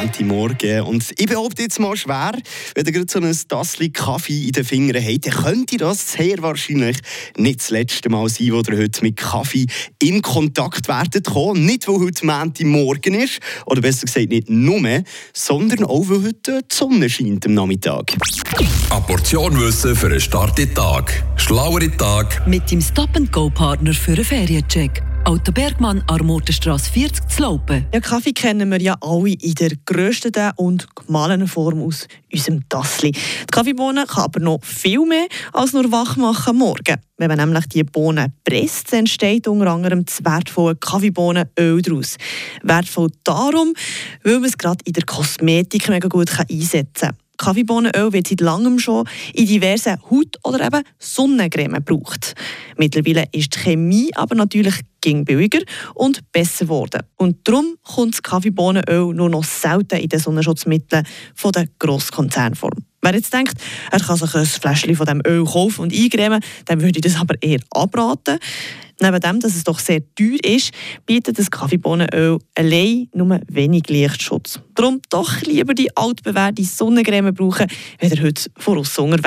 Montagmorgen. Und ich behaupte jetzt mal schwer, wenn ihr gerade so ein Tassel Kaffee in den Fingern habt, dann könnte das sehr wahrscheinlich nicht das letzte Mal sein, wo ihr heute mit Kaffee in Kontakt werdet kommen. Nicht, weil heute Montagmorgen ist, oder besser gesagt nicht nur, sondern auch, weil heute die Sonne scheint am Nachmittag. Eine Portion Wissen für einen starken Tag. Schlauere Tag. Mit dem Stop-and-Go-Partner für einen Feriencheck. Auto Bergmann, Armotenstrasse 40 zu Laupen. Ja, Kaffee kennen wir ja alle in der gerösteten und gemahlenen Form aus unserem Tassli. Die Kaffeebohne kann aber noch viel mehr als nur wach machen morgen. Wenn man nämlich die Bohnen presst, entsteht unter anderem das wertvolle Kaffeebohnenöl daraus. Wertvoll darum, weil man es gerade in der Kosmetik mega gut einsetzen kann. Kaffeebohnenöl wird seit langem schon in diversen Haut- oder eben Sonnencreme gebraucht. Mittlerweile ist die Chemie aber natürlich ging billiger und besser geworden. Und darum kommt das Kaffeebohnenöl nur noch selten in den Sonnenschutzmitteln von der Grosskonzerne vor. Wer jetzt denkt, er kann sich ein Fläschchen von dem Öl kaufen und eincremen, dann würde ich das aber eher abraten. Neben dem, dass es doch sehr teuer ist, bietet das Kaffeebohnenöl allein nur wenig Lichtschutz. Darum doch lieber die altbewährte Sonnencreme brauchen, wenn ihr heute von uns unterwegs